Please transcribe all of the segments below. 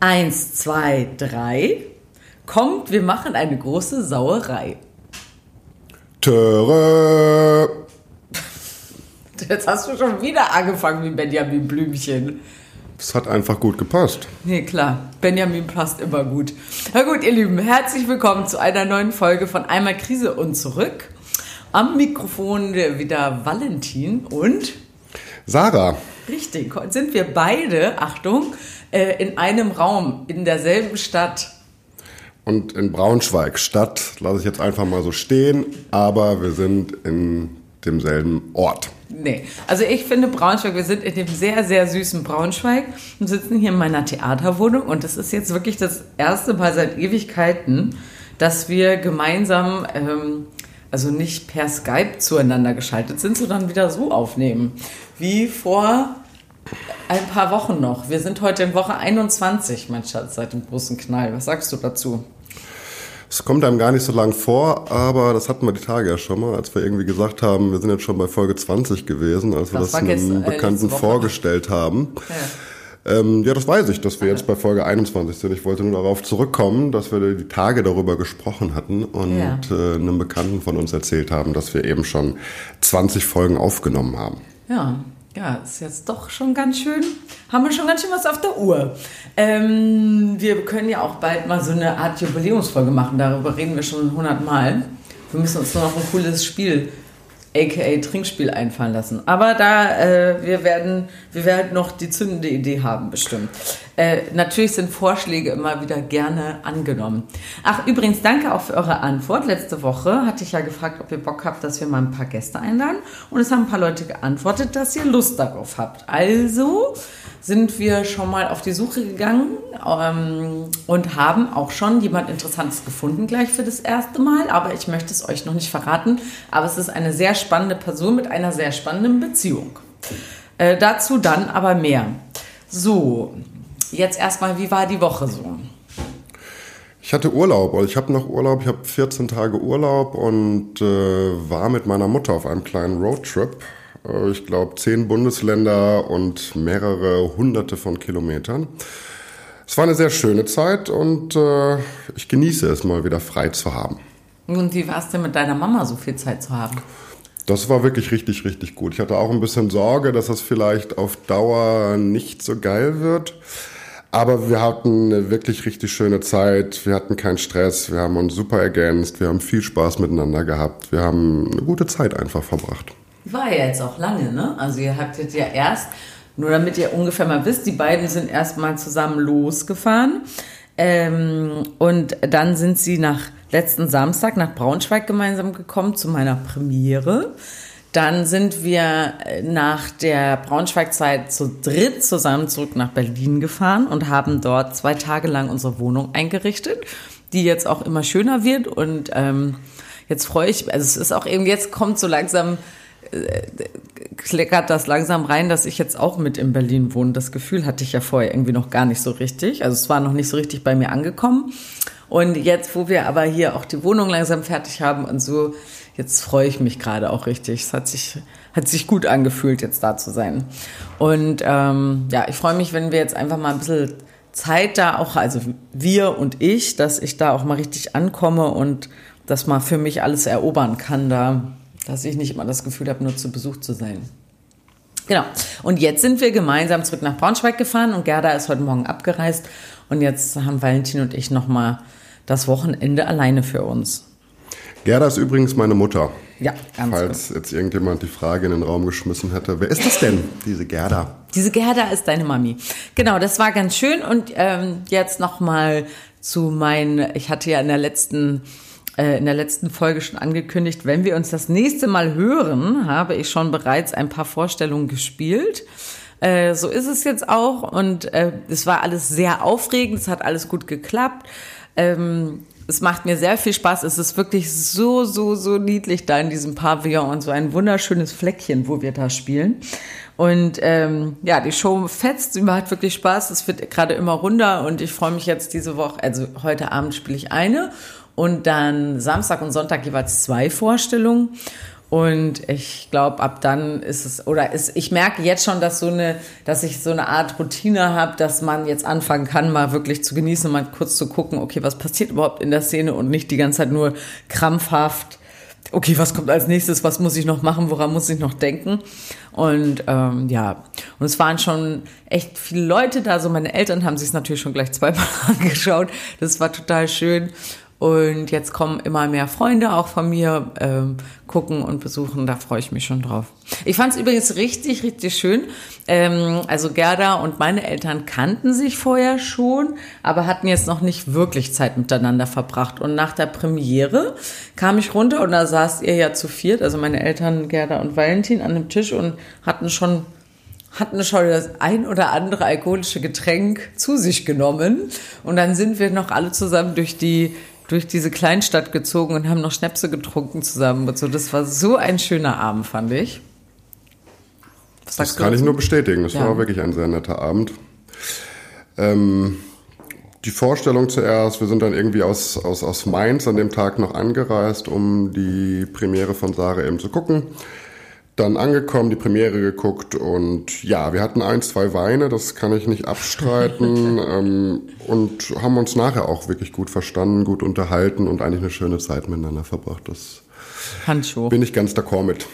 Eins, zwei, drei. Kommt, wir machen eine große Sauerei. Töre. Jetzt hast du schon wieder angefangen wie Benjamin Blümchen. Es hat einfach gut gepasst. Nee, klar. Benjamin passt immer gut. Na gut, ihr Lieben, herzlich willkommen zu einer neuen Folge von Einmal Krise und zurück. Am Mikrofon wieder Valentin und Sarah. Richtig, sind wir beide, Achtung, äh, in einem Raum, in derselben Stadt. Und in Braunschweig Stadt lasse ich jetzt einfach mal so stehen, aber wir sind in demselben Ort. Nee, also ich finde Braunschweig, wir sind in dem sehr, sehr süßen Braunschweig und sitzen hier in meiner Theaterwohnung und das ist jetzt wirklich das erste Mal seit Ewigkeiten, dass wir gemeinsam, ähm, also nicht per Skype zueinander geschaltet sind, sondern wieder so aufnehmen, wie vor ein paar Wochen noch. Wir sind heute in Woche 21, mein Schatz, seit dem großen Knall. Was sagst du dazu? Es kommt einem gar nicht so lang vor, aber das hatten wir die Tage ja schon mal, als wir irgendwie gesagt haben, wir sind jetzt schon bei Folge 20 gewesen, als wir Das das, war gestern, einem äh, Bekannten vorgestellt haben. Ja. Ähm, ja, das weiß ich, dass wir jetzt bei Folge 21 sind. Ich wollte nur darauf zurückkommen, dass wir die Tage darüber gesprochen hatten und Ja. äh, einem Bekannten von uns erzählt haben, dass wir eben schon 20 Folgen aufgenommen haben. Ja, ja, ist jetzt doch schon ganz schön. Haben wir schon ganz schön was auf der Uhr. Ähm, wir können ja auch bald mal so eine Art Jubiläumsfolge machen. Darüber reden wir schon hundertmal. Wir müssen uns nur noch ein cooles Spiel, aka Trinkspiel, einfallen lassen. Aber da, äh, wir werden, wir werden noch die zündende Idee haben, bestimmt. Äh, natürlich sind Vorschläge immer wieder gerne angenommen. Ach, übrigens, danke auch für eure Antwort. Letzte Woche hatte ich ja gefragt, ob ihr Bock habt, dass wir mal ein paar Gäste einladen. Und es haben ein paar Leute geantwortet, dass ihr Lust darauf habt. Also sind wir schon mal auf die Suche gegangen ähm, und haben auch schon jemand Interessantes gefunden gleich für das erste Mal. Aber ich möchte es euch noch nicht verraten. Aber es ist eine sehr spannende Person mit einer sehr spannenden Beziehung. Äh, dazu dann aber mehr. So, jetzt erstmal, wie war die Woche so? Ich hatte Urlaub, also ich habe noch Urlaub, ich habe 14 Tage Urlaub und äh, war mit meiner Mutter auf einem kleinen Roadtrip. Äh, ich glaube, zehn Bundesländer und mehrere hunderte von Kilometern. Es war eine sehr schöne Zeit und äh, ich genieße es mal wieder frei zu haben. Und wie war es denn mit deiner Mama, so viel Zeit zu haben? Das war wirklich richtig, richtig gut. Ich hatte auch ein bisschen Sorge, dass das vielleicht auf Dauer nicht so geil wird. Aber wir hatten eine wirklich richtig schöne Zeit. Wir hatten keinen Stress. Wir haben uns super ergänzt. Wir haben viel Spaß miteinander gehabt. Wir haben eine gute Zeit einfach verbracht. War ja jetzt auch lange, ne? Also ihr habt jetzt ja erst, nur damit ihr ungefähr mal wisst, die beiden sind erst mal zusammen losgefahren. Ähm, und dann sind sie nach letzten Samstag nach Braunschweig gemeinsam gekommen zu meiner Premiere. Dann sind wir äh, nach der Braunschweig-Zeit zu dritt zusammen zurück nach Berlin gefahren und haben dort zwei Tage lang unsere Wohnung eingerichtet, die jetzt auch immer schöner wird. Und ähm, jetzt freue ich mich, also es ist auch irgendwie, jetzt kommt so langsam, kleckert das langsam rein, dass ich jetzt auch mit in Berlin wohne. Das Gefühl hatte ich ja vorher irgendwie noch gar nicht so richtig. Also es war noch nicht so richtig bei mir angekommen. Und jetzt, wo wir aber hier auch die Wohnung langsam fertig haben und so, jetzt freue ich mich gerade auch richtig. Es hat sich, hat sich gut angefühlt, jetzt da zu sein. Und ähm, ja, ich freue mich, wenn wir jetzt einfach mal ein bisschen Zeit da auch, also wir und ich, dass ich da auch mal richtig ankomme und das mal für mich alles erobern kann, da, dass ich nicht immer das Gefühl habe, nur zu Besuch zu sein. Genau. Und jetzt sind wir gemeinsam zurück nach Braunschweig gefahren und Gerda ist heute Morgen abgereist. Und jetzt haben Valentin und ich nochmal das Wochenende alleine für uns. Gerda ist übrigens meine Mutter. Ja, ganz Falls jetzt irgendjemand die Frage in den Raum geschmissen hätte, wer ist das denn, diese Gerda? Diese Gerda ist deine Mami. Genau, das war ganz schön. Und ähm, jetzt nochmal zu meinen, ich hatte ja in der letzten in der letzten Folge schon angekündigt, wenn wir uns das nächste Mal hören, habe ich schon bereits ein paar Vorstellungen gespielt. Äh, so ist es jetzt auch und äh, es war alles sehr aufregend, es hat alles gut geklappt. Ähm, es macht mir sehr viel Spaß. Es ist wirklich so, so, so niedlich da in diesem Pavillon und so ein wunderschönes Fleckchen, wo wir da spielen. Und ähm, ja, die Show fetzt, sie macht wirklich Spaß. Es wird gerade immer runder und ich freue mich jetzt diese Woche, also heute Abend spiele ich eine und dann Samstag und Sonntag jeweils zwei Vorstellungen. Und ich glaube, ab dann ist es, oder ist, ich merke jetzt schon, dass so eine, dass ich so eine Art Routine habe, dass man jetzt anfangen kann, mal wirklich zu genießen, mal kurz zu gucken, okay, was passiert überhaupt in der Szene und nicht die ganze Zeit nur krampfhaft, okay, was kommt als nächstes, was muss ich noch machen, woran muss ich noch denken? Und ähm, ja, und es waren schon echt viele Leute da. So meine Eltern haben sich es natürlich schon gleich zweimal angeschaut. Das war total schön. Und jetzt kommen immer mehr Freunde auch von mir ähm, gucken und besuchen. Da freue ich mich schon drauf. Ich fand es übrigens richtig, richtig schön. Ähm, also Gerda und meine Eltern kannten sich vorher schon, aber hatten jetzt noch nicht wirklich Zeit miteinander verbracht. Und nach der Premiere kam ich runter und da saß ihr ja zu viert, also meine Eltern Gerda und Valentin an dem Tisch und hatten schon hatten schon das ein oder andere alkoholische Getränk zu sich genommen. Und dann sind wir noch alle zusammen durch die durch diese Kleinstadt gezogen und haben noch Schnäpse getrunken zusammen und so. Das war so ein schöner Abend, fand ich. Was das kann ich nur bestätigen. Das ja. war wirklich ein sehr netter Abend. Ähm, die Vorstellung zuerst, wir sind dann irgendwie aus, aus, aus Mainz an dem Tag noch angereist, um die Premiere von Sarah eben zu gucken dann angekommen, die Premiere geguckt und ja, wir hatten ein, zwei Weine, das kann ich nicht abstreiten ähm, und haben uns nachher auch wirklich gut verstanden, gut unterhalten und eigentlich eine schöne Zeit miteinander verbracht. Das Handschuh. bin ich ganz d'accord mit.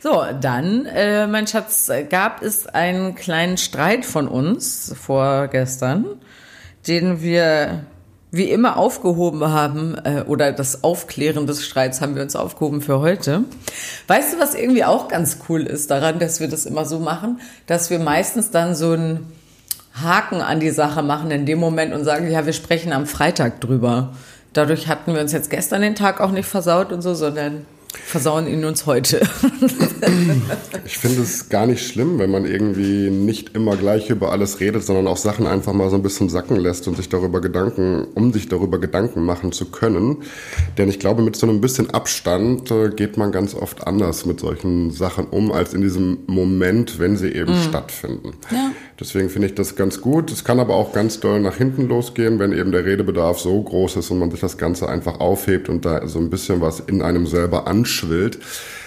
So, dann, äh, mein Schatz, gab es einen kleinen Streit von uns vorgestern, den wir wie immer aufgehoben haben, äh, oder das Aufklären des Streits haben wir uns aufgehoben für heute. Weißt du, was irgendwie auch ganz cool ist daran, dass wir das immer so machen, dass wir meistens dann so einen Haken an die Sache machen in dem Moment und sagen, ja, wir sprechen am Freitag drüber. Dadurch hatten wir uns jetzt gestern den Tag auch nicht versaut und so, sondern versauen ihn uns heute. ich finde es gar nicht schlimm, wenn man irgendwie nicht immer gleich über alles redet, sondern auch Sachen einfach mal so ein bisschen sacken lässt und sich darüber Gedanken, um sich darüber Gedanken machen zu können. Denn ich glaube, mit so einem bisschen Abstand äh, geht man ganz oft anders mit solchen Sachen um, als in diesem Moment, wenn sie eben mhm. stattfinden. Ja. Deswegen finde ich das ganz gut. Es kann aber auch ganz doll nach hinten losgehen, wenn eben der Redebedarf so groß ist und man sich das Ganze einfach aufhebt und da so ein bisschen was in einem selber anschwillt.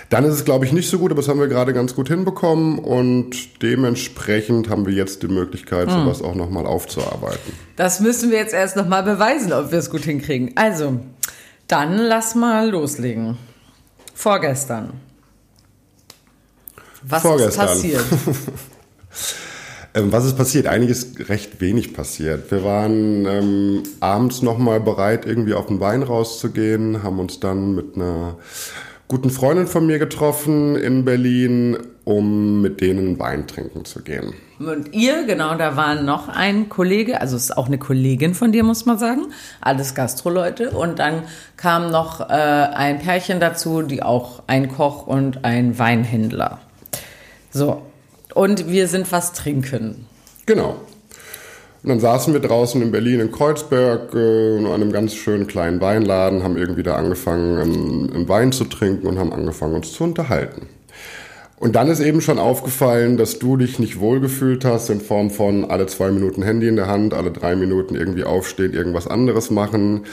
Dann ist es, glaube ich, nicht so gut, aber das haben wir gerade ganz gut hinbekommen und dementsprechend haben wir jetzt die Möglichkeit, hm. sowas auch nochmal aufzuarbeiten. Das müssen wir jetzt erst nochmal beweisen, ob wir es gut hinkriegen. Also, dann lass mal loslegen. Vorgestern. Was Vorgestern. ist passiert? Ähm, was ist passiert? Einiges recht wenig passiert. Wir waren ähm, abends nochmal bereit, irgendwie auf den Wein rauszugehen, haben uns dann mit einer guten Freundin von mir getroffen in Berlin, um mit denen Wein trinken zu gehen. Und ihr, genau, da war noch ein Kollege, also es ist auch eine Kollegin von dir, muss man sagen, alles Gastroleute. Und dann kam noch äh, ein Pärchen dazu, die auch ein Koch und ein Weinhändler. So, und wir sind was trinken. Genau. Und dann saßen wir draußen in Berlin in Kreuzberg äh, in einem ganz schönen kleinen Weinladen, haben irgendwie da angefangen, einen, einen Wein zu trinken und haben angefangen, uns zu unterhalten. Und dann ist eben schon aufgefallen, dass du dich nicht wohlgefühlt hast in Form von alle zwei Minuten Handy in der Hand, alle drei Minuten irgendwie aufstehen, irgendwas anderes machen.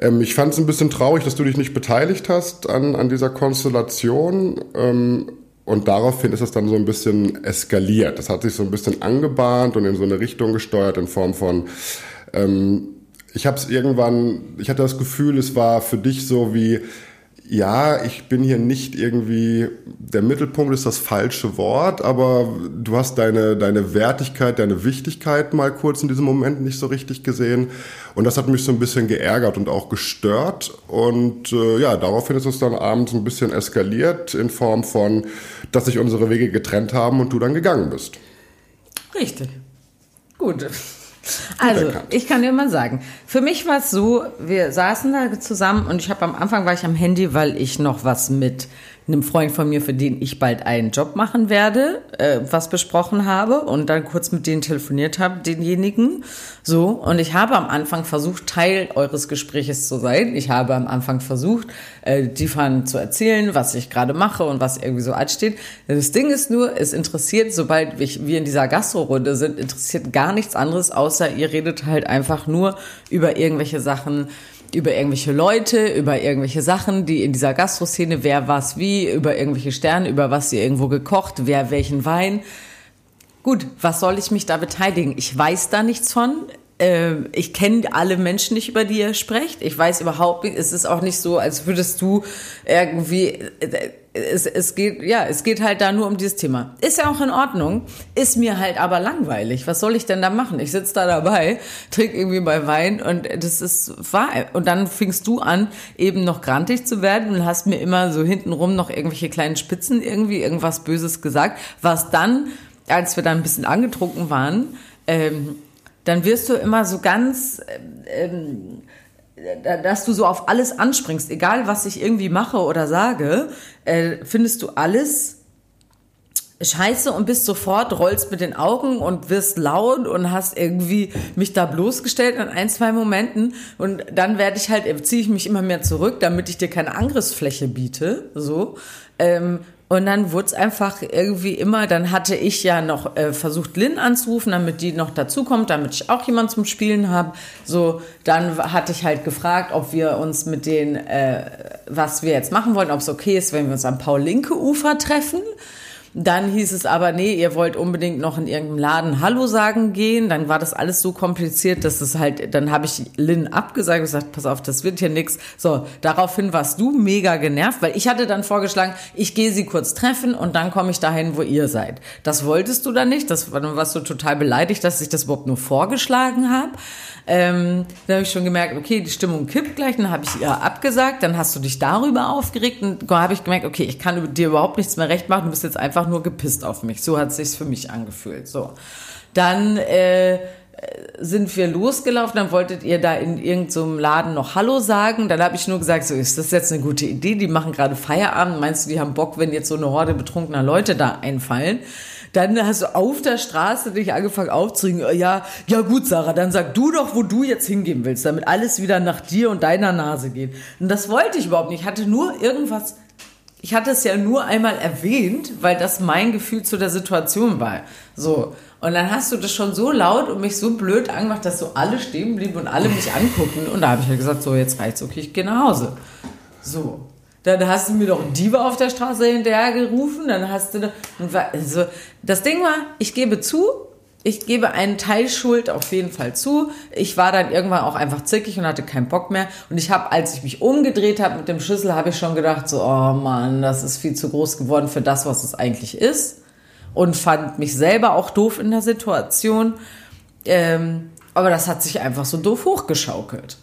Ähm, ich fand es ein bisschen traurig, dass du dich nicht beteiligt hast an, an dieser Konstellation. Ähm, und daraufhin ist es dann so ein bisschen eskaliert. Das hat sich so ein bisschen angebahnt und in so eine Richtung gesteuert in Form von, ähm, ich habe es irgendwann, ich hatte das Gefühl, es war für dich so wie, ja, ich bin hier nicht irgendwie, der Mittelpunkt ist das falsche Wort, aber du hast deine, deine Wertigkeit, deine Wichtigkeit mal kurz in diesem Moment nicht so richtig gesehen. Und das hat mich so ein bisschen geärgert und auch gestört. Und äh, ja, daraufhin ist es dann abends ein bisschen eskaliert in Form von, dass sich unsere Wege getrennt haben und du dann gegangen bist. Richtig. Gut. Also, ich kann dir mal sagen, für mich war es so, wir saßen da zusammen und ich habe am Anfang war ich am Handy, weil ich noch was mit einem Freund von mir, für den ich bald einen Job machen werde, äh, was besprochen habe und dann kurz mit denen telefoniert habe, denjenigen. So, und ich habe am Anfang versucht, Teil eures Gespräches zu sein. Ich habe am Anfang versucht, äh, die Fan zu erzählen, was ich gerade mache und was irgendwie so ansteht. Das Ding ist nur, es interessiert, sobald wir in dieser Gastro-Runde sind, interessiert gar nichts anderes, außer ihr redet halt einfach nur über irgendwelche Sachen, über irgendwelche Leute, über irgendwelche Sachen, die in dieser Gastroszene, wer was wie, über irgendwelche Sterne, über was sie irgendwo gekocht, wer welchen Wein. Gut, was soll ich mich da beteiligen? Ich weiß da nichts von. Ähm, ich kenne alle Menschen nicht, über die ihr sprecht. Ich weiß überhaupt nicht, es ist auch nicht so, als würdest du irgendwie, äh, es, es geht, ja, es geht halt da nur um dieses Thema. Ist ja auch in Ordnung, ist mir halt aber langweilig. Was soll ich denn da machen? Ich sitze da dabei, trinke irgendwie bei Wein und das ist wahr. Und dann fingst du an, eben noch grantig zu werden und hast mir immer so hintenrum noch irgendwelche kleinen Spitzen irgendwie irgendwas Böses gesagt, was dann, als wir dann ein bisschen angetrunken waren, ähm, dann wirst du immer so ganz, ähm, dass du so auf alles anspringst, egal was ich irgendwie mache oder sage, äh, findest du alles scheiße und bist sofort, rollst mit den Augen und wirst laut und hast irgendwie mich da bloßgestellt in ein, zwei Momenten und dann werde ich halt, ziehe ich mich immer mehr zurück, damit ich dir keine Angriffsfläche biete, so. Ähm, und dann wurde es einfach irgendwie immer, dann hatte ich ja noch äh, versucht, Lynn anzurufen, damit die noch dazukommt, damit ich auch jemand zum Spielen habe. So, dann hatte ich halt gefragt, ob wir uns mit denen, äh, was wir jetzt machen wollen, ob es okay ist, wenn wir uns am Paul-Linke-Ufer treffen. Dann hieß es aber, nee, ihr wollt unbedingt noch in irgendeinem Laden Hallo sagen gehen. Dann war das alles so kompliziert, dass es halt, dann habe ich Lynn abgesagt und gesagt, pass auf, das wird hier nix. So, daraufhin warst du mega genervt, weil ich hatte dann vorgeschlagen, ich gehe sie kurz treffen und dann komme ich dahin, wo ihr seid. Das wolltest du dann nicht. Das, dann warst du total beleidigt, dass ich das überhaupt nur vorgeschlagen habe. Ähm, dann habe ich schon gemerkt, okay, die Stimmung kippt gleich. Dann habe ich ihr abgesagt. Dann hast du dich darüber aufgeregt. Und habe ich gemerkt, okay, ich kann dir überhaupt nichts mehr recht machen. Du bist jetzt einfach nur gepisst auf mich. So hat es sich für mich angefühlt. So. Dann äh, sind wir losgelaufen, dann wolltet ihr da in irgendeinem so Laden noch Hallo sagen. Dann habe ich nur gesagt, so ist das jetzt eine gute Idee? Die machen gerade Feierabend. Meinst du, die haben Bock, wenn jetzt so eine Horde betrunkener Leute da einfallen? Dann hast du auf der Straße dich angefangen aufzuregen. Ja, ja gut, Sarah, dann sag du doch, wo du jetzt hingehen willst, damit alles wieder nach dir und deiner Nase geht. Und das wollte ich überhaupt nicht. Ich hatte nur irgendwas, ich hatte es ja nur einmal erwähnt, weil das mein Gefühl zu der Situation war. So. Und dann hast du das schon so laut und mich so blöd angemacht, dass so alle stehen blieben und alle mich angucken. Und da habe ich ja gesagt, so, jetzt reicht's, okay, ich gehe nach Hause. So. Dann hast du mir doch Diebe auf der Straße hinterher gerufen. Dann hast du. Also, das Ding war, ich gebe zu, ich gebe einen Teil Schuld auf jeden Fall zu. Ich war dann irgendwann auch einfach zickig und hatte keinen Bock mehr. Und ich habe, als ich mich umgedreht habe mit dem Schlüssel, habe ich schon gedacht, so, oh Mann, das ist viel zu groß geworden für das, was es eigentlich ist. Und fand mich selber auch doof in der Situation. Ähm, aber das hat sich einfach so doof hochgeschaukelt.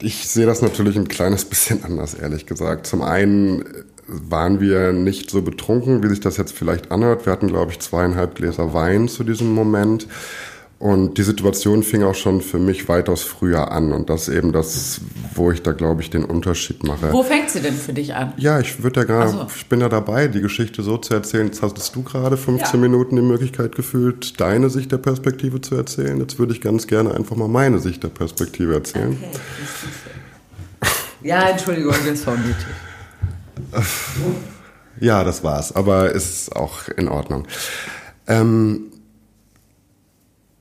Ich sehe das natürlich ein kleines bisschen anders, ehrlich gesagt. Zum einen waren wir nicht so betrunken, wie sich das jetzt vielleicht anhört. Wir hatten, glaube ich, zweieinhalb Gläser Wein zu diesem Moment. Und die Situation fing auch schon für mich weitaus früher an. Und das eben das, wo ich da, glaube ich, den Unterschied mache. Wo fängt sie denn für dich an? Ja, ich würde ja gerade, so. ich bin ja dabei, die Geschichte so zu erzählen. Jetzt hattest du gerade 15 ja. Minuten die Möglichkeit gefühlt, deine Sicht der Perspektive zu erzählen. Jetzt würde ich ganz gerne einfach mal meine Sicht der Perspektive erzählen. Okay. Ja, Entschuldigung, das war nötig. Ja, das war's. Aber ist auch in Ordnung. Ähm,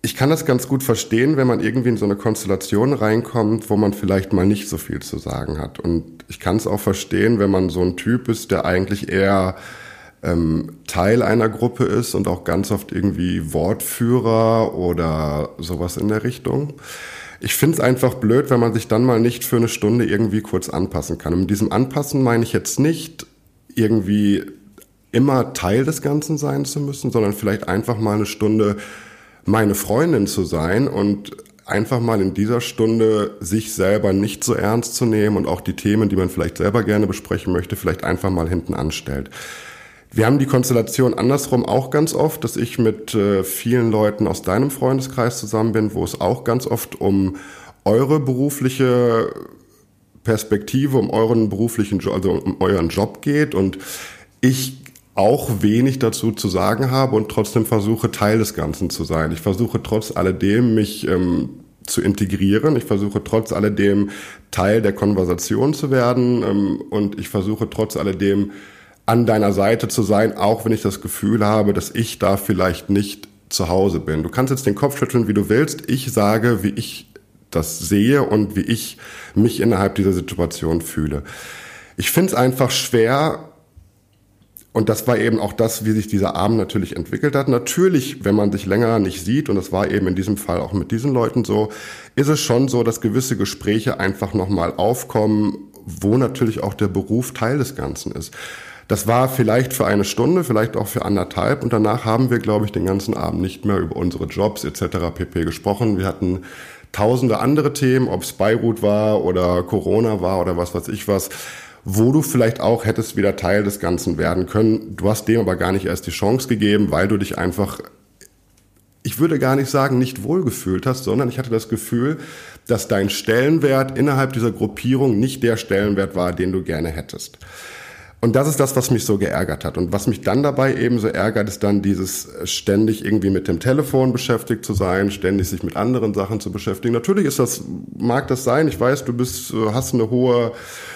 ich kann das ganz gut verstehen, wenn man irgendwie in so eine Konstellation reinkommt, wo man vielleicht mal nicht so viel zu sagen hat. Und ich kann es auch verstehen, wenn man so ein Typ ist, der eigentlich eher ähm, Teil einer Gruppe ist und auch ganz oft irgendwie Wortführer oder sowas in der Richtung. Ich finde es einfach blöd, wenn man sich dann mal nicht für eine Stunde irgendwie kurz anpassen kann. Und mit diesem Anpassen meine ich jetzt nicht irgendwie immer Teil des Ganzen sein zu müssen, sondern vielleicht einfach mal eine Stunde meine Freundin zu sein und einfach mal in dieser Stunde sich selber nicht so ernst zu nehmen und auch die Themen, die man vielleicht selber gerne besprechen möchte, vielleicht einfach mal hinten anstellt. Wir haben die Konstellation andersrum auch ganz oft, dass ich mit äh, vielen Leuten aus deinem Freundeskreis zusammen bin, wo es auch ganz oft um eure berufliche Perspektive, um euren beruflichen, also um euren Job geht und ich auch wenig dazu zu sagen habe und trotzdem versuche, Teil des Ganzen zu sein. Ich versuche trotz alledem, mich ähm, zu integrieren. Ich versuche trotz alledem, Teil der Konversation zu werden. Ähm, und ich versuche trotz alledem, an deiner Seite zu sein, auch wenn ich das Gefühl habe, dass ich da vielleicht nicht zu Hause bin. Du kannst jetzt den Kopf schütteln, wie du willst. Ich sage, wie ich das sehe und wie ich mich innerhalb dieser Situation fühle. Ich finde es einfach schwer, und das war eben auch das, wie sich dieser Abend natürlich entwickelt hat. Natürlich, wenn man sich länger nicht sieht, und das war eben in diesem Fall auch mit diesen Leuten so, ist es schon so, dass gewisse Gespräche einfach nochmal aufkommen, wo natürlich auch der Beruf Teil des Ganzen ist. Das war vielleicht für eine Stunde, vielleicht auch für anderthalb und danach haben wir, glaube ich, den ganzen Abend nicht mehr über unsere Jobs etc. pp gesprochen. Wir hatten tausende andere Themen, ob es Beirut war oder Corona war oder was weiß ich was wo du vielleicht auch hättest wieder Teil des Ganzen werden können. Du hast dem aber gar nicht erst die Chance gegeben, weil du dich einfach, ich würde gar nicht sagen, nicht wohlgefühlt hast, sondern ich hatte das Gefühl, dass dein Stellenwert innerhalb dieser Gruppierung nicht der Stellenwert war, den du gerne hättest. Und das ist das, was mich so geärgert hat. Und was mich dann dabei eben so ärgert, ist dann dieses äh, ständig irgendwie mit dem Telefon beschäftigt zu sein, ständig sich mit anderen Sachen zu beschäftigen. Natürlich ist das, mag das sein. Ich weiß, du bist, äh, hast eine hohe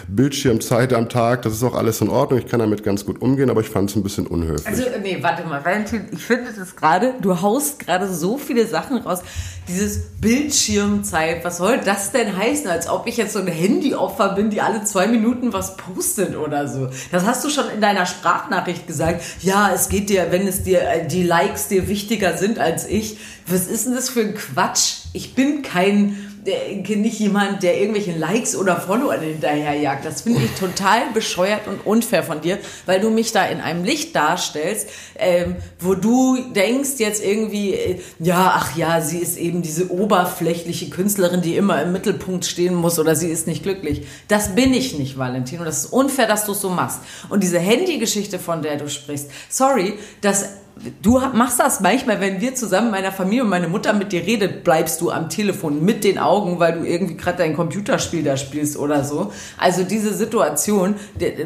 Bildschirmzeit am Tag. Das ist auch alles in Ordnung. Ich kann damit ganz gut umgehen, aber ich fand es ein bisschen unhöflich. Also, nee, warte mal, Valentin, ich finde das gerade, du haust gerade so viele Sachen raus. Dieses Bildschirmzeit, was soll das denn heißen? Als ob ich jetzt so ein Handyopfer bin, die alle zwei Minuten was postet oder so. Das hast du schon in deiner Sprachnachricht gesagt. Ja, es geht dir, wenn es dir, äh, die Likes dir wichtiger sind als ich. Was ist denn das für ein Quatsch? Ich bin kein nicht jemand, der irgendwelche Likes oder Follower hinterherjagt. Das finde ich total bescheuert und unfair von dir, weil du mich da in einem Licht darstellst, ähm, wo du denkst jetzt irgendwie, äh, ja, ach ja, sie ist eben diese oberflächliche Künstlerin, die immer im Mittelpunkt stehen muss oder sie ist nicht glücklich. Das bin ich nicht, Valentino. Das ist unfair, dass du es so machst. Und diese Handygeschichte, von der du sprichst, sorry, das du machst das manchmal, wenn wir zusammen, meiner Familie und meine Mutter mit dir redet, bleibst du am Telefon mit den Augen, weil du irgendwie gerade dein Computerspiel da spielst oder so. Also diese Situation,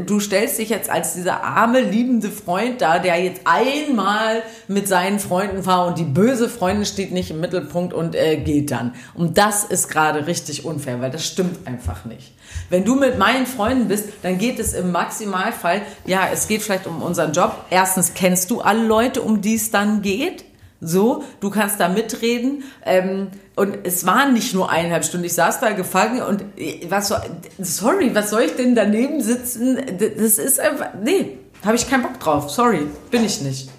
du stellst dich jetzt als dieser arme, liebende Freund da, der jetzt einmal mit seinen Freunden war und die böse Freundin steht nicht im Mittelpunkt und äh, geht dann. Und das ist gerade richtig unfair, weil das stimmt einfach nicht. Wenn du mit meinen Freunden bist, dann geht es im Maximalfall, ja, es geht vielleicht um unseren Job. Erstens kennst du alle Leute, um die es dann geht. So, du kannst da mitreden. Ähm, und es waren nicht nur eineinhalb Stunden. Ich saß da gefangen und äh, was so, sorry, was soll ich denn daneben sitzen? Das ist einfach, nee, habe ich keinen Bock drauf. Sorry, bin ich nicht.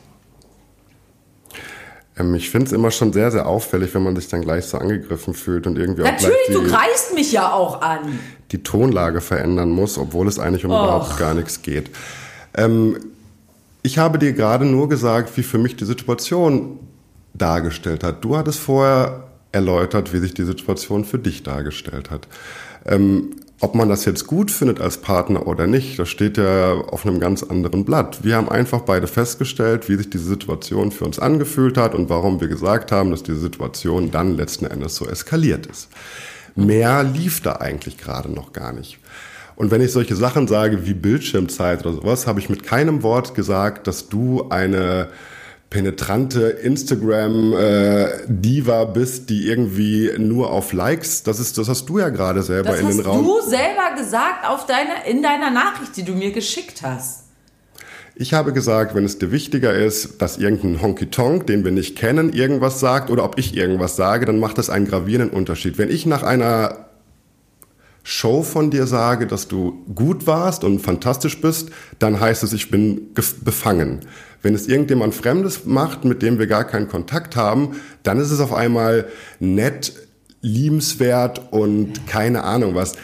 Ähm, ich finde es immer schon sehr, sehr auffällig, wenn man sich dann gleich so angegriffen fühlt und irgendwie Natürlich, auch die, du greifst mich ja auch an. Die Tonlage verändern muss, obwohl es eigentlich um Och. überhaupt gar nichts geht. Ähm, ich habe dir gerade nur gesagt, wie für mich die Situation dargestellt hat. Du hattest vorher erläutert, wie sich die Situation für dich dargestellt hat. Ähm, ob man das jetzt gut findet als Partner oder nicht, das steht ja auf einem ganz anderen Blatt. Wir haben einfach beide festgestellt, wie sich diese Situation für uns angefühlt hat und warum wir gesagt haben, dass diese Situation dann letzten Endes so eskaliert ist. Mehr lief da eigentlich gerade noch gar nicht. Und wenn ich solche Sachen sage wie Bildschirmzeit oder sowas, habe ich mit keinem Wort gesagt, dass du eine penetrante Instagram-Diva äh, bist, die irgendwie nur auf Likes, das ist, das hast du ja gerade selber das in den Raum. Das hast du selber gesagt auf deiner, in deiner Nachricht, die du mir geschickt hast. Ich habe gesagt, wenn es dir wichtiger ist, dass irgendein Honky-Tonk, den wir nicht kennen, irgendwas sagt oder ob ich irgendwas sage, dann macht das einen gravierenden Unterschied. Wenn ich nach einer Show von dir sage, dass du gut warst und fantastisch bist, dann heißt es, ich bin befangen. Wenn es irgendjemand Fremdes macht, mit dem wir gar keinen Kontakt haben, dann ist es auf einmal nett, liebenswert und keine Ahnung was.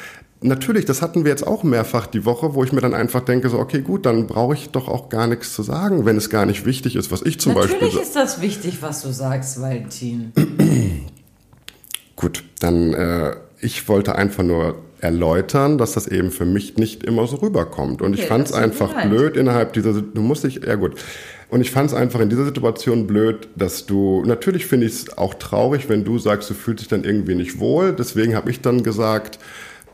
Natürlich, das hatten wir jetzt auch mehrfach die Woche, wo ich mir dann einfach denke, so, okay, gut, dann brauche ich doch auch gar nichts zu sagen, wenn es gar nicht wichtig ist, was ich zum Natürlich Beispiel. Natürlich ist das wichtig, was du sagst, Valentin. gut, dann, äh, ich wollte einfach nur erläutern, dass das eben für mich nicht immer so rüberkommt. Und okay, ich fand es einfach blöd innerhalb dieser, du musst dich, ja gut. Und ich fand es einfach in dieser Situation blöd, dass du, natürlich finde ich es auch traurig, wenn du sagst, du fühlst dich dann irgendwie nicht wohl. Deswegen habe ich dann gesagt,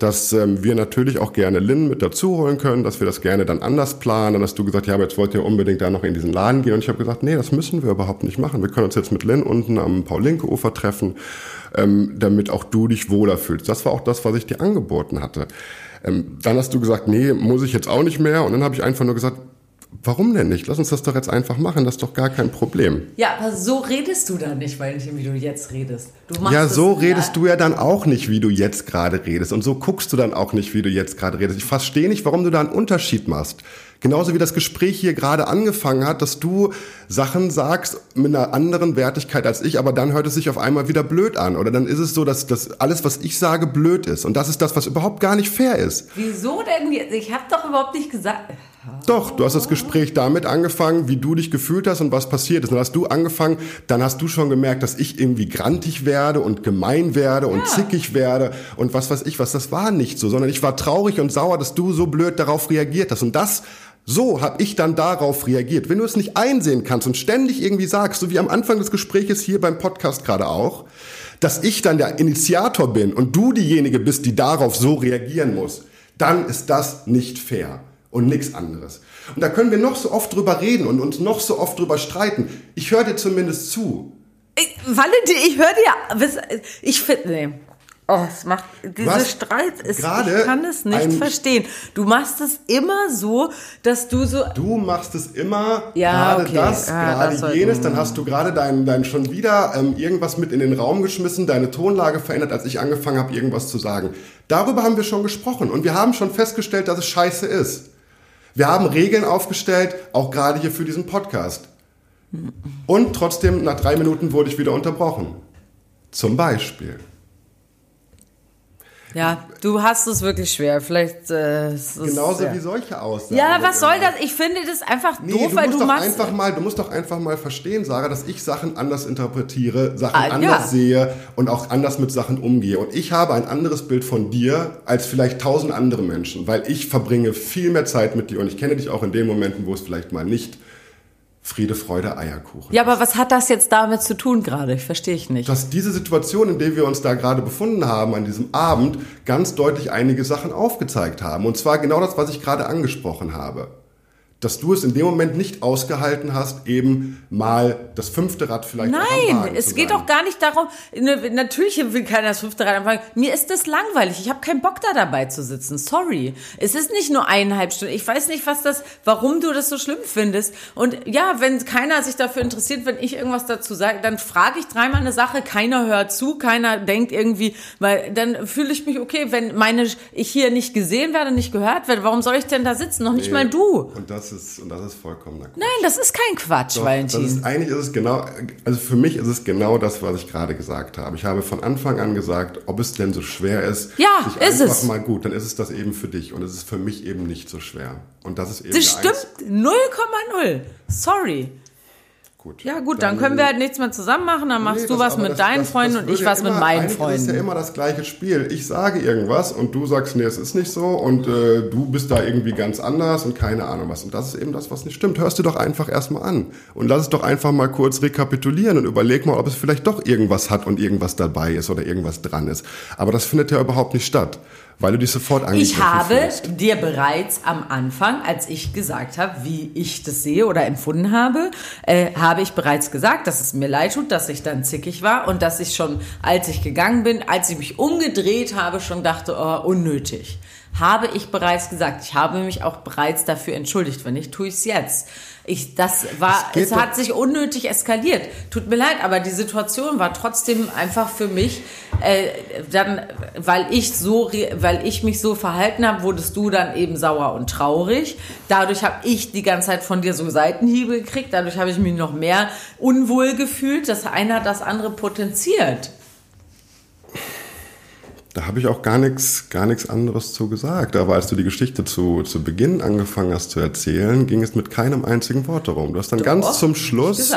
dass ähm, wir natürlich auch gerne Lynn mit dazu holen können, dass wir das gerne dann anders planen. Dann hast du gesagt, ja, aber jetzt wollt ihr unbedingt da noch in diesen Laden gehen. Und ich habe gesagt, nee, das müssen wir überhaupt nicht machen. Wir können uns jetzt mit Lynn unten am Paul-Linke-Ufer treffen, ähm, damit auch du dich wohler fühlst. Das war auch das, was ich dir angeboten hatte. Ähm, dann hast du gesagt, nee, muss ich jetzt auch nicht mehr. Und dann habe ich einfach nur gesagt, Warum denn nicht? Lass uns das doch jetzt einfach machen, das ist doch gar kein Problem. Ja, aber so redest du dann nicht, Valentin, wie du jetzt redest. Du ja, so redest du ja dann auch nicht, wie du jetzt gerade redest. Und so guckst du dann auch nicht, wie du jetzt gerade redest. Ich verstehe nicht, warum du da einen Unterschied machst. Genauso wie das Gespräch hier gerade angefangen hat, dass du Sachen sagst mit einer anderen Wertigkeit als ich, aber dann hört es sich auf einmal wieder blöd an. Oder dann ist es so, dass, dass alles, was ich sage, blöd ist. Und das ist das, was überhaupt gar nicht fair ist. Wieso denn? Ich habe doch überhaupt nicht gesagt. Doch, du hast das Gespräch damit angefangen, wie du dich gefühlt hast und was passiert ist. Und dann hast du angefangen, dann hast du schon gemerkt, dass ich irgendwie grantig werde und gemein werde und ja. zickig werde und was weiß ich was. Das war nicht so, sondern ich war traurig und sauer, dass du so blöd darauf reagiert hast. Und das so habe ich dann darauf reagiert. Wenn du es nicht einsehen kannst und ständig irgendwie sagst, so wie am Anfang des Gespräches hier beim Podcast gerade auch, dass ich dann der Initiator bin und du diejenige bist, die darauf so reagieren muss, dann ist das nicht fair und nichts anderes. Und da können wir noch so oft drüber reden und uns noch so oft drüber streiten. Ich höre dir zumindest zu. Ich, Valentin, ich höre dir. Ich finde, nee. Oh, es macht diese Streit ist, ich kann es nicht verstehen. Du machst es immer so, dass du so Du machst es immer ja, gerade okay. das, ja, gerade das jenes, dann hast du gerade dein, dein schon wieder ähm, irgendwas mit in den Raum geschmissen, deine Tonlage verändert, als ich angefangen habe irgendwas zu sagen. Darüber haben wir schon gesprochen und wir haben schon festgestellt, dass es scheiße ist. Wir haben Regeln aufgestellt, auch gerade hier für diesen Podcast. Und trotzdem nach drei Minuten wurde ich wieder unterbrochen. Zum Beispiel. Ja, du hast es wirklich schwer. Vielleicht äh, genauso es, wie solche Aussagen. Ja, was soll das? Ich finde das einfach nee, doof, du weil du machst einfach mal, du musst doch einfach mal verstehen, Sarah, dass ich Sachen anders interpretiere, Sachen ah, anders ja. sehe und auch anders mit Sachen umgehe. Und ich habe ein anderes Bild von dir als vielleicht tausend andere Menschen, weil ich verbringe viel mehr Zeit mit dir und ich kenne dich auch in den Momenten, wo es vielleicht mal nicht Friede, Freude, Eierkuchen. Ja, aber was hat das jetzt damit zu tun gerade? Ich verstehe ich nicht. Dass diese Situation, in der wir uns da gerade befunden haben, an diesem Abend, ganz deutlich einige Sachen aufgezeigt haben. Und zwar genau das, was ich gerade angesprochen habe dass du es in dem Moment nicht ausgehalten hast, eben mal das fünfte Rad vielleicht Nein, es geht doch gar nicht darum, ne, natürlich will keiner das fünfte Rad anfangen. Mir ist das langweilig. Ich habe keinen Bock da dabei zu sitzen. Sorry. Es ist nicht nur eineinhalb Stunden. Ich weiß nicht, was das, warum du das so schlimm findest. Und ja, wenn keiner sich dafür interessiert, wenn ich irgendwas dazu sage, dann frage ich dreimal eine Sache, keiner hört zu, keiner denkt irgendwie, weil dann fühle ich mich okay, wenn meine, ich hier nicht gesehen werde, nicht gehört werde. Warum soll ich denn da sitzen? Noch nicht nee. mal du. Und das ist, und das ist vollkommener Quatsch. Nein, das ist kein Quatsch, Doch, Valentin. Ist, eigentlich ist es genau, also für mich ist es genau das, was ich gerade gesagt habe. Ich habe von Anfang an gesagt, ob es denn so schwer ist. Ja, sich ist einfach es. mal gut, dann ist es das eben für dich und es ist für mich eben nicht so schwer. Und das ist eben. Das stimmt 0,0. Sorry. Gut. Ja, gut, dann, dann, können wir halt nichts mehr zusammen machen. Dann machst nee, du was mit das, deinen das, Freunden und ich was immer, mit meinen Freunden. Das ist ja immer das gleiche Spiel. Ich sage irgendwas und du sagst, nee, es ist nicht so und äh, du bist da irgendwie ganz anders und keine Ahnung was. Und das ist eben das, was nicht stimmt. Hörst du doch einfach erstmal an und lass es doch einfach mal kurz rekapitulieren und überleg mal, ob es vielleicht doch irgendwas hat und irgendwas dabei ist oder irgendwas dran ist. Aber das findet ja überhaupt nicht statt weil du dich sofort angegriffen Ich habe fühlst. dir bereits am Anfang, als ich gesagt habe, wie ich das sehe oder empfunden habe, äh, habe ich bereits gesagt, dass es mir leid tut, dass ich dann zickig war und dass ich schon, als ich gegangen bin, als ich mich umgedreht habe, schon dachte, oh, unnötig. Habe ich bereits gesagt. Ich habe mich auch bereits dafür entschuldigt. Wenn nicht, tue ich es jetzt. Ich, das war, es hat sich unnötig eskaliert. Tut mir leid, aber die Situation war trotzdem einfach für mich, äh, dann, weil ich so, weil ich mich so verhalten habe, wurdest du dann eben sauer und traurig. Dadurch habe ich die ganze Zeit von dir so Seitenhiebe gekriegt. Dadurch habe ich mich noch mehr unwohl gefühlt. Das eine hat das andere potenziert. Da habe ich auch gar nichts, gar nichts anderes zu gesagt. Aber als du die Geschichte zu, zu Beginn angefangen hast zu erzählen, ging es mit keinem einzigen Wort darum. Du hast dann Doch, ganz zum Schluss,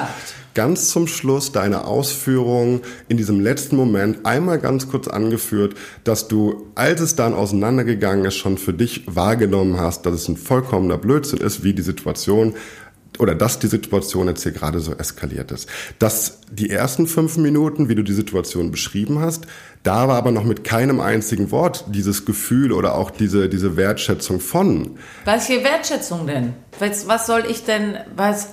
ganz zum Schluss deine Ausführung in diesem letzten Moment einmal ganz kurz angeführt, dass du, als es dann auseinandergegangen ist, schon für dich wahrgenommen hast, dass es ein vollkommener Blödsinn ist, wie die Situation oder dass die Situation jetzt hier gerade so eskaliert ist. Dass die ersten fünf Minuten, wie du die Situation beschrieben hast, da war aber noch mit keinem einzigen Wort dieses Gefühl oder auch diese, diese Wertschätzung von. Für Wertschätzung denn? Was, was soll ich denn, was,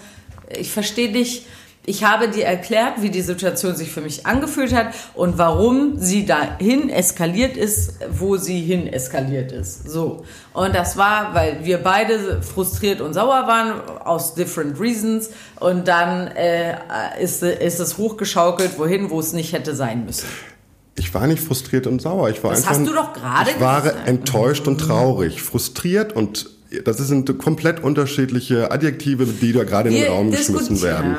ich verstehe nicht, Ich habe dir erklärt, wie die Situation sich für mich angefühlt hat und warum sie dahin eskaliert ist, wo sie hin eskaliert ist. So. Und das war, weil wir beide frustriert und sauer waren, aus different reasons. Und dann äh, ist, ist es hochgeschaukelt, wohin, wo es nicht hätte sein müssen. Ich war nicht frustriert und sauer. Ich war Das einfach, hast du doch gerade Ich war gesagt. enttäuscht und traurig. Frustriert und das sind komplett unterschiedliche Adjektive, die da gerade in den Raum geschmissen werden.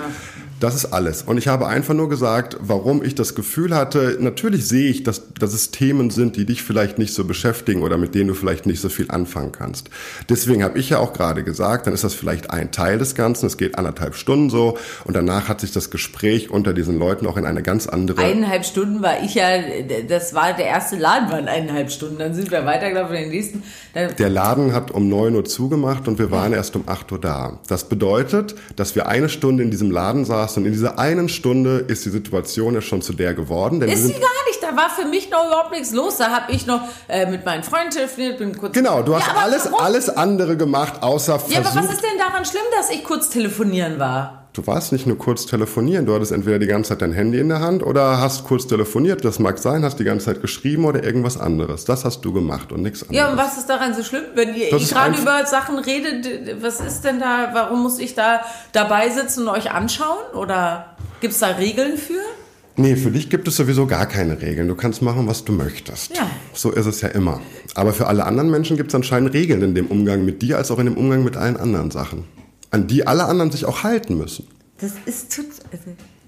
Das ist alles. Und ich habe einfach nur gesagt, warum ich das Gefühl hatte, natürlich sehe ich, dass, dass es Themen sind, die dich vielleicht nicht so beschäftigen oder mit denen du vielleicht nicht so viel anfangen kannst. Deswegen habe ich ja auch gerade gesagt, dann ist das vielleicht ein Teil des Ganzen. Es geht anderthalb Stunden so. Und danach hat sich das Gespräch unter diesen Leuten auch in eine ganz andere Eineinhalb Stunden war ich ja, das war der erste Laden, waren eineinhalb Stunden. Dann sind wir weitergelaufen in den nächsten. Der Laden hat um 9 Uhr zugemacht und wir waren erst um 8 Uhr da. Das bedeutet, dass wir eine Stunde in diesem Laden saßen und in dieser einen Stunde ist die Situation ja schon zu der geworden. Denn ist sie gar nicht, da war für mich noch überhaupt nichts los. Da habe ich noch äh, mit meinen Freunden telefoniert, bin kurz. genau, du hast Ja, alles, warum? alles andere gemacht, außer Ja, aber was ist denn daran schlimm, dass ich kurz telefonieren war? Du warst nicht nur kurz telefonieren, du hattest entweder die ganze Zeit dein Handy in der Hand oder hast kurz telefoniert, das mag sein, hast die ganze Zeit geschrieben oder irgendwas anderes. Das hast du gemacht und nichts anderes. Ja, und was ist daran so schlimm, wenn ihr gerade über Sachen redet? Was ist denn da? Warum muss ich da dabei sitzen und euch anschauen? Oder gibt's da Regeln für? Nee, für dich gibt es sowieso gar keine Regeln. Du kannst machen, was du möchtest. Ja. So ist es ja immer. Aber für alle anderen Menschen gibt es anscheinend Regeln in dem Umgang mit dir, als auch in dem Umgang mit allen anderen Sachen. An die alle anderen sich auch halten müssen. Das ist zu.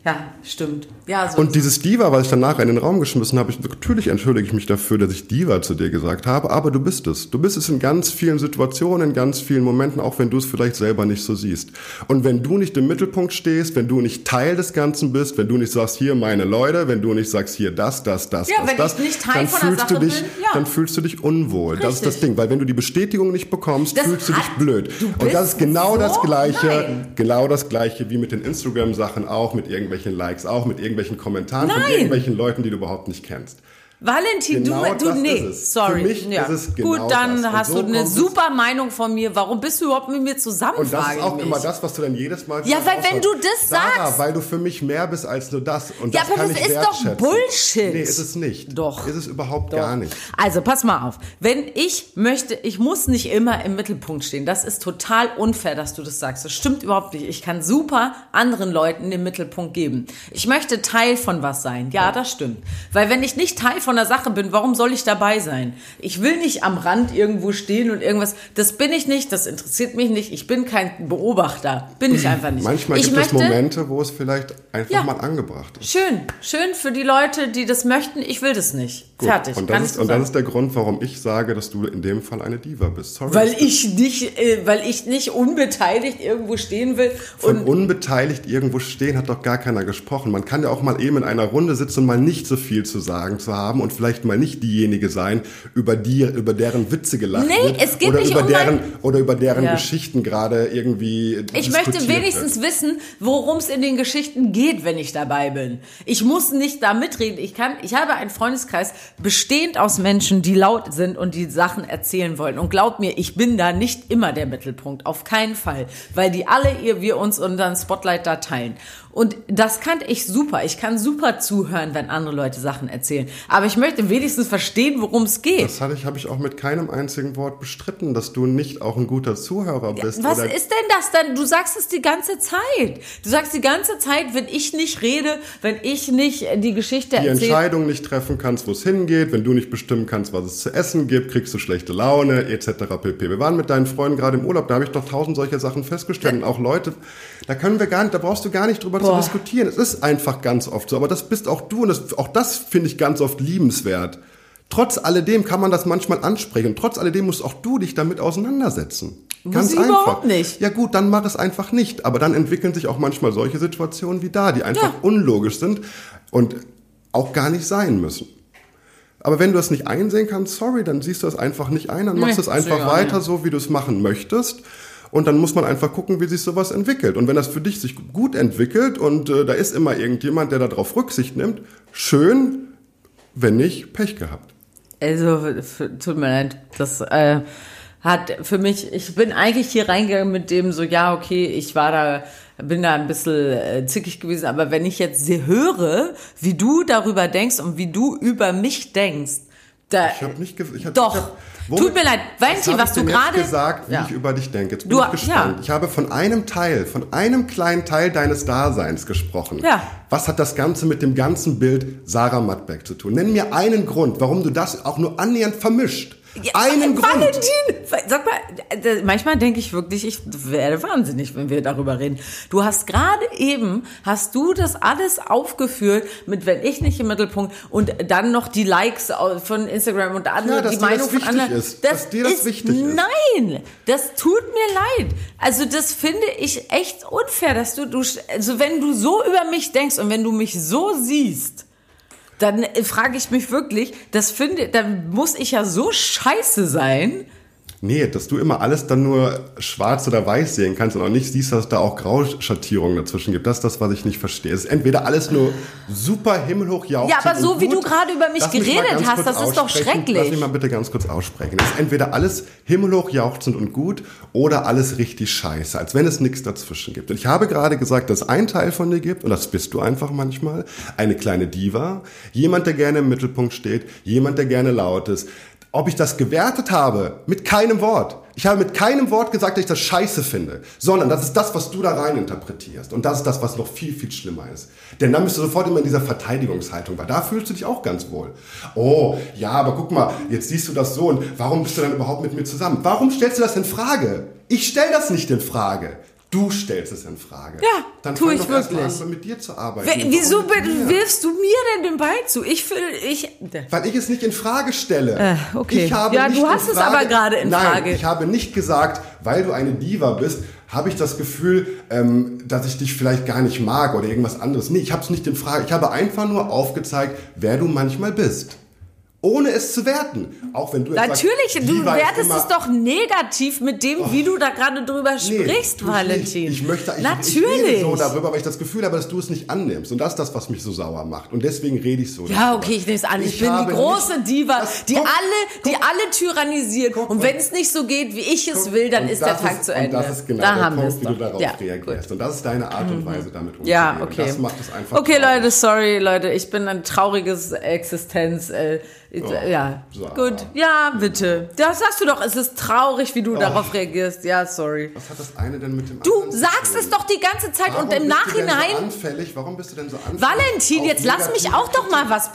Ja, stimmt. Ja, so. Und dieses Diva, was ich danach in den Raum geschmissen habe, ich, natürlich entschuldige ich mich dafür, dass ich Diva zu dir gesagt habe, aber du bist es. Du bist es in ganz vielen Situationen, in ganz vielen Momenten, auch wenn du es vielleicht selber nicht so siehst. Und wenn du nicht im Mittelpunkt stehst, wenn du nicht Teil des Ganzen bist, wenn du nicht sagst, hier meine Leute, wenn du nicht sagst, hier das, das, das, Ja, das, wenn das, ich nicht Teil dann von fühlst Sache du dich, bin, ja. dann fühlst du dich unwohl. Das ist das Richtig. Ding, weil wenn du die Bestätigung nicht bekommst, Das fühlst du dich blöd. du Und das ist genau so- das Gleiche, Nein. genau das Gleiche wie mit den Instagram-Sachen auch, mit irgendwelchen Likes auch, mit irgendwelchen Kommentaren von Nein. irgendwelchen Leuten, die du überhaupt nicht kennst. Valentin, Genau du, du nee, sorry. Für mich ja. ist es genau Gut, dann das. Hast so du eine super Meinung von mir. Warum bist du überhaupt mit mir zusammen? Und das ist auch immer das, was du dann jedes Mal Ja, weil sagst. wenn du das Sarah, sagst- weil du für mich mehr bist als nur das. Und Ja, das aber das ist doch. Bullshit. Nee, ist es nicht. Doch. Ist es überhaupt gar nicht. Also pass mal auf. Wenn ich möchte, ich muss nicht immer im Mittelpunkt stehen. Das ist total unfair, dass du das sagst. Das stimmt überhaupt nicht. Ich kann super anderen Leuten den Mittelpunkt geben. Ich möchte Teil von was sein. Ja, das stimmt. Weil wenn ich nicht Teil von der Sache bin, warum soll ich dabei sein? Ich will nicht am Rand irgendwo stehen und irgendwas. Das bin ich nicht. Das interessiert mich nicht. Ich bin kein Beobachter. Bin ich einfach nicht. Manchmal ich gibt möchte, es Momente, wo es vielleicht einfach Ja. mal angebracht ist. Schön, schön für die Leute, die das möchten. Ich will das nicht. Gut. Fertig. Und das, ist, so und das ist der Grund, warum ich sage, dass du in dem Fall eine Diva bist. Sorry. Weil ich nicht, äh, weil ich nicht unbeteiligt irgendwo stehen will Von unbeteiligt irgendwo stehen hat doch gar keiner gesprochen. Man kann ja auch mal eben in einer Runde sitzen und mal nicht so viel zu sagen zu haben und vielleicht mal nicht diejenige sein, über die, über deren Witze gelacht Nee, wird. es geht oder nicht über um deren, oder über deren Ja. Geschichten gerade irgendwie ich möchte wenigstens wird. wissen, worum es in den Geschichten geht, wenn ich dabei bin. Ich muss nicht da mitreden. Ich kann, ich habe einen Freundeskreis bestehend aus Menschen, die laut sind und die Sachen erzählen wollen. Und glaub mir, ich bin da nicht immer der Mittelpunkt, auf keinen Fall, weil die alle ihr wir uns unseren Spotlight da teilen. Und das kann ich super. Ich kann super zuhören, wenn andere Leute Sachen erzählen. Aber ich möchte wenigstens verstehen, worum es geht. Das hatte ich, habe ich auch mit keinem einzigen Wort bestritten, dass du nicht auch ein guter Zuhörer bist. Was oder ist denn das dann? Du sagst es die ganze Zeit. Du sagst die ganze Zeit, wenn ich nicht rede, wenn ich nicht die Geschichte die erzähle. Entscheidung nicht treffen kannst, wo es hingeht, wenn du nicht bestimmen kannst, was es zu essen gibt, kriegst du schlechte Laune, etc. pp. Wir waren mit deinen Freunden gerade im Urlaub, da habe ich doch tausend solche Sachen festgestellt. Und auch Leute, da können wir gar nicht, da brauchst du gar nicht drüber zu diskutieren. Es ist einfach ganz oft so. Aber das bist auch du und das, auch das finde ich ganz oft liebenswert. Trotz alledem kann man das manchmal ansprechen. Und trotz alledem musst auch du dich damit auseinandersetzen. Ganz ich einfach. überhaupt nicht. Ja gut, dann mach es einfach nicht. Aber dann entwickeln sich auch manchmal solche Situationen wie da, die einfach Ja. unlogisch sind und auch gar nicht sein müssen. Aber wenn du es nicht einsehen kannst, sorry, dann siehst du es einfach nicht ein, dann machst du es Nee, einfach sicher, weiter so, wie du es machen möchtest. Und dann muss man einfach gucken, wie sich sowas entwickelt. Und wenn das für dich sich gut entwickelt und äh, da ist immer irgendjemand, der darauf Rücksicht nimmt, schön, wenn nicht, Pech gehabt. Also, tut mir leid. Das äh, hat für mich, ich bin eigentlich hier reingegangen mit dem so, ja, okay, ich war da bin da ein bisschen äh, zickig gewesen. Aber wenn ich jetzt höre, wie du darüber denkst und wie du über mich denkst, da, Ich habe nicht ich hab, Doch. Ich hab, Tut mir leid. Valentin, was ich du gerade- gesagt, wie Ja. ich über dich denke. Jetzt bin Du- ich gespannt. ja. Ich habe von einem Teil, von einem kleinen Teil deines Daseins gesprochen. Ja. Was hat das Ganze mit dem ganzen Bild Sarah Mattbeck zu tun? Nenn mir einen Grund, warum du das auch nur annähernd vermischt. Ja, einen Grund. Valentin, sag mal, äh, manchmal denke ich wirklich, ich werde wahnsinnig, wenn wir darüber reden. Du hast gerade eben, hast du das alles aufgeführt mit wenn ich nicht im Mittelpunkt und dann noch die Likes von Instagram und andere, Ja, dass die dir das Meinung von wichtig anderen. ist, dass dir das wichtig ist. Nein, das tut mir leid. Also das finde ich echt unfair, dass du, du, also wenn du so über mich denkst und wenn du mich so siehst, dann äh, frage ich mich wirklich, das finde, dann muss ich ja so scheiße sein. Nee, dass du immer alles dann nur schwarz oder weiß sehen kannst und auch nicht siehst, dass es da auch Grauschattierungen dazwischen gibt. Das ist das, was ich nicht verstehe. Es ist entweder alles nur super himmelhoch jauchzend Ja, aber so wie gut. du gerade über mich geredet ganz hast, das ist doch schrecklich. Lass mich mal bitte ganz kurz aussprechen. Es ist entweder alles himmelhoch jauchzend und gut oder alles richtig scheiße, als wenn es nichts dazwischen gibt. Und ich habe gerade gesagt, dass einen Teil von dir gibt, und das bist du einfach manchmal, eine kleine Diva, jemand, der gerne im Mittelpunkt steht, jemand, der gerne laut ist. Ob ich das gewertet habe, mit keinem Wort. Ich habe mit keinem Wort gesagt, dass ich das scheiße finde, sondern das ist das, was du da rein interpretierst. Und das ist das, was noch viel, viel schlimmer ist. Denn dann bist du sofort immer in dieser Verteidigungshaltung, weil da fühlst du dich auch ganz wohl. Oh, ja, aber guck mal, jetzt siehst du das so und warum bist du dann überhaupt mit mir zusammen? Warum stellst du das in Frage? Ich stell das nicht in Frage. Du stellst es in Frage. Ja, dann tu fang ich doch erst mal wirklich. an, mit dir zu arbeiten. W- Wieso wirfst du mir denn den Ball zu? Ich fühle, ich, Weil ich es nicht in Frage stelle. Äh, okay. Ich habe Ja, nicht du hast es Frage, aber gerade in Nein, Frage. ich habe nicht gesagt, weil du eine Diva bist, habe ich das Gefühl, ähm, dass ich dich vielleicht gar nicht mag oder irgendwas anderes. Nee, ich habe es nicht in Frage. Ich habe einfach nur aufgezeigt, wer du manchmal bist. Ohne es zu werten. Auch wenn du natürlich, sagst, du ist wertest es doch negativ mit dem, wie du da gerade drüber Nee, sprichst, ich Valentin. Nicht. Ich möchte, ich, Natürlich. ich so darüber, weil ich das Gefühl habe, dass du es nicht annimmst. Und das ist das, was mich so sauer macht. Und deswegen rede ich so. Ja, okay, ich nehme es an. Ich, Ich bin die große nicht- Diva, Das- die guck, alle, die alle tyrannisiert. Guck, und und- wenn es nicht so geht, wie ich es will, dann Und ist der Tag zu und Ende. Das ist genau da der haben Punkt, wie du darauf ja, reagierst. gut. Und das ist deine Art und Weise, damit umzugehen. Ja, Und okay. das macht es einfach okay, traurig. Leute, sorry, Leute. Ich bin ein trauriges Existenz. Äh, ja, so. gut. Ja, bitte. Das sagst du doch. Es ist traurig, wie du darauf reagierst. Ja, sorry. Was hat das eine denn mit dem Du anderen zu sagst es doch die ganze Zeit Warum und im bist du Nachhinein. So anfällig? Warum bist du denn so anfällig? Valentin, auf jetzt lass mich auch doch mal was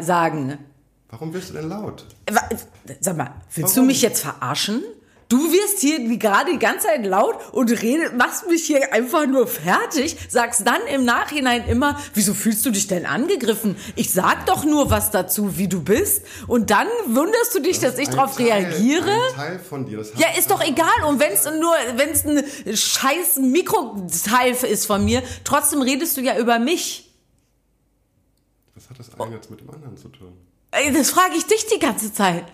sagen. Warum wirst du denn laut? Sag mal, willst Warum? du mich jetzt verarschen? Du wirst hier gerade die ganze Zeit laut und redest, machst mich hier einfach nur fertig, sagst dann im Nachhinein immer, wieso fühlst du dich denn angegriffen? Ich sag doch nur was dazu, wie du bist. Und dann wunderst du dich, dass ich darauf reagiere? Ein Teil von dir. Das Ja, ist doch egal. Und wenn es nur, wenn es ein scheiß Mikroteil ist von mir, trotzdem redest du ja über mich. Was hat das eine jetzt mit dem anderen zu tun? Das frage ich dich die ganze Zeit.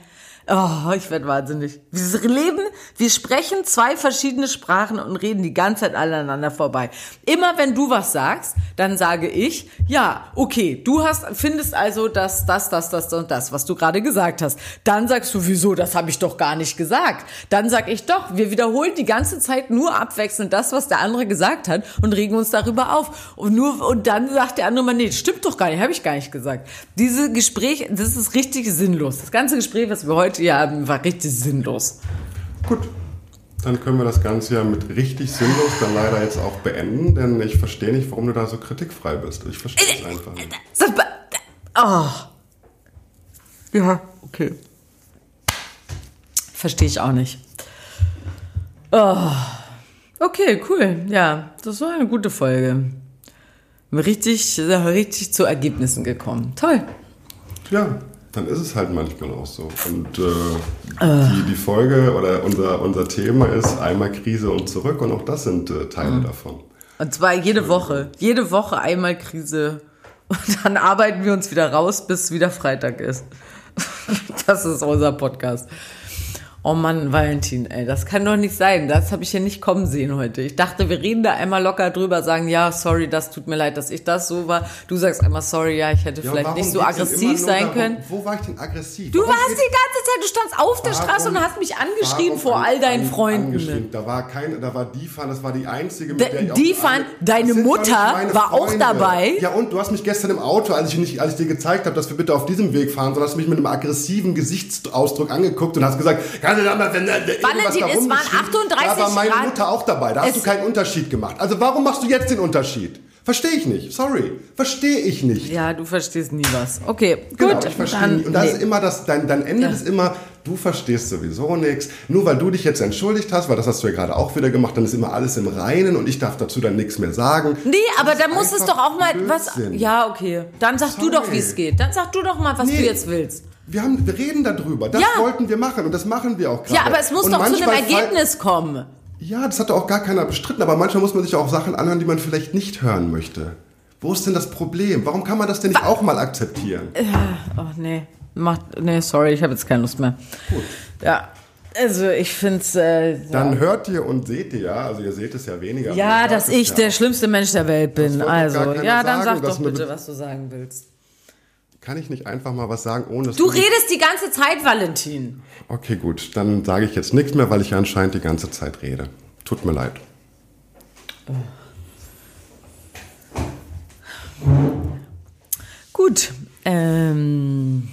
Oh, ich werde wahnsinnig. Wir leben, wir sprechen zwei verschiedene Sprachen und reden die ganze Zeit aneinander vorbei. Immer wenn du was sagst, dann sage ich, ja, okay, du hast, findest also das, das, das, das und das, was du gerade gesagt hast. Dann sagst du, wieso, das habe ich doch gar nicht gesagt. Dann sag ich doch, wir wiederholen die ganze Zeit nur abwechselnd das, was der andere gesagt hat und regen uns darüber auf. Und nur, und dann sagt der andere mal, nee, stimmt doch gar nicht, habe ich gar nicht gesagt. Diese Gespräche, das ist richtig sinnlos. Das ganze Gespräch, was wir heute haben, war richtig sinnlos. Gut. Dann können wir das Ganze ja mit richtig sinnlos dann leider jetzt auch beenden, denn ich verstehe nicht, warum du da so kritikfrei bist. Ich verstehe es einfach nicht. Oh. Ja, okay. Verstehe ich auch nicht. Oh. Okay, cool. Ja, das war eine gute Folge. Richtig, richtig zu Ergebnissen gekommen. Toll. Ja, dann ist es halt manchmal auch so. Und äh, die, die Folge oder unser, unser Thema ist einmal Krise und zurück und auch das sind äh, Teile davon. Und zwar jede Woche. Jede Woche einmal Krise. Und dann arbeiten wir uns wieder raus, bis wieder Freitag ist. Das ist unser Podcast. Oh Mann, Valentin, ey, das kann doch nicht sein. Das habe ich ja nicht kommen sehen heute. Ich dachte, wir reden da einmal locker drüber, sagen, ja, sorry, das tut mir leid, dass ich das so war. Du sagst einmal, sorry, ja, ich hätte Ja, vielleicht nicht so aggressiv sein darum- können. Wo war ich denn aggressiv? Du Warum warst die ganze Zeit, du standst auf der Straße und hast mich angeschrien vor all deinen Freunden. angeschrien? Da war keine, da war die Fan, das war die einzige, mit De- der ich auch die Fan, deine Mutter war auch dabei. Ja, und du hast mich gestern im Auto, als ich, nicht, als ich dir gezeigt habe, dass wir bitte auf diesem Weg fahren, so hast du mich mit einem aggressiven Gesichtsausdruck angeguckt und hast gesagt, kannst da mal, wenn da irgendwas Valentin, da es waren rumgeschrien, 38 Da war meine Grad. Mutter auch dabei, da hast Es- du keinen Unterschied gemacht. Also warum machst du jetzt den Unterschied? Verstehe ich nicht. Sorry. Verstehe ich nicht. Ja, du verstehst nie was. Okay, Genau, gut. ich verstehe dann- nicht. Und da nee. ist immer das, dein, dein Ende Ja. ist immer, du verstehst sowieso nichts. Nur weil du dich jetzt entschuldigt hast, weil das hast du ja gerade auch wieder gemacht, dann ist immer alles im Reinen und ich darf dazu dann nichts mehr sagen. Nee, aber Das da ist muss es doch auch mal was. Blödsinn. Ja, okay. Dann sag du doch, Sorry. wie es geht. Dann sag du doch mal, was Nee. du jetzt willst. Wir, haben, wir reden darüber. Das Ja. wollten wir machen und das machen wir auch gerade. Ja, aber es muss und doch zu einem Ergebnis kommen. Ja, das hat doch auch gar keiner bestritten, aber manchmal muss man sich auch Sachen anhören, die man vielleicht nicht hören möchte. Wo ist denn das Problem? Warum kann man das denn nicht auch mal akzeptieren? Oh, nee. Macht, nee, sorry, ich habe jetzt keine Lust mehr. Gut. Ja, also ich finde es. Äh, Dann hört ihr und seht ihr ja, also ihr seht es ja weniger. ja, dass ich ja der schlimmste Mensch der Welt bin. Also, ja, dann sagen, sag doch bitte, was du sagen willst. Kann ich nicht einfach mal was sagen, ohne dass Du redest die ganze Zeit, Valentin. Okay, gut. Dann sage ich jetzt nichts mehr, weil ich ja anscheinend die ganze Zeit rede. Tut mir leid. Gut. Ähm,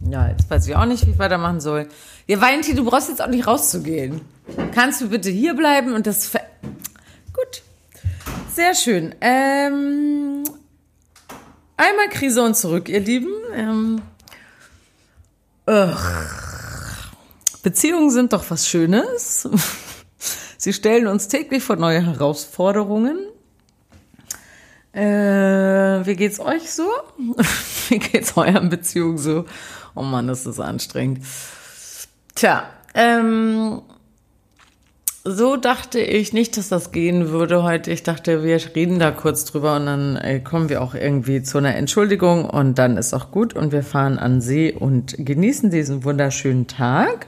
ja, jetzt weiß ich auch nicht, wie ich weitermachen soll. Ja, Valentin, du brauchst jetzt auch nicht rauszugehen. Kannst du bitte hier bleiben und das. Ver Gut. Sehr schön. Ähm, einmal Krise und zurück, ihr Lieben. Ähm. Beziehungen sind doch was Schönes. Sie stellen uns täglich vor neue Herausforderungen. Äh, wie geht's euch so? wie geht's euren Beziehungen so? Oh Mann, das ist anstrengend. Tja, ähm, so dachte ich nicht, dass das gehen würde heute. Ich dachte, wir reden da kurz drüber und dann äh, kommen wir auch irgendwie zu einer Entschuldigung und dann ist auch gut und wir fahren an See und genießen diesen wunderschönen Tag.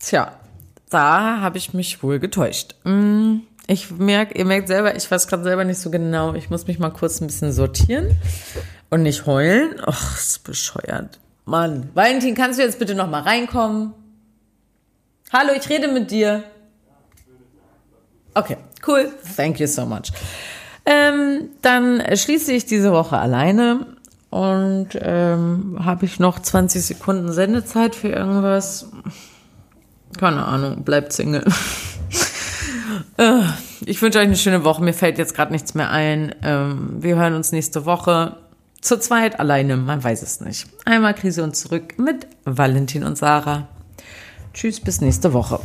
Tja, da habe ich mich wohl getäuscht. Mm, Ich merke, ihr merkt selber, ich weiß gerade selber nicht so genau. Ich muss mich mal kurz ein bisschen sortieren und nicht heulen. Och, ist bescheuert. Mann, Valentin, kannst du jetzt bitte noch mal reinkommen? Hallo, ich rede mit dir. Okay, cool. Thank you so much. Ähm, dann schließe ich diese Woche alleine und ähm, habe ich noch 20 Sekunden Sendezeit für irgendwas. Keine Ahnung, bleibt Single. Äh, ich wünsche euch eine schöne Woche. Mir fällt jetzt gerade nichts mehr ein. Ähm, wir hören uns nächste Woche. Zu zweit, alleine, man weiß es nicht. Einmal Krise und zurück mit Valentin und Sarah. Tschüss, bis nächste Woche.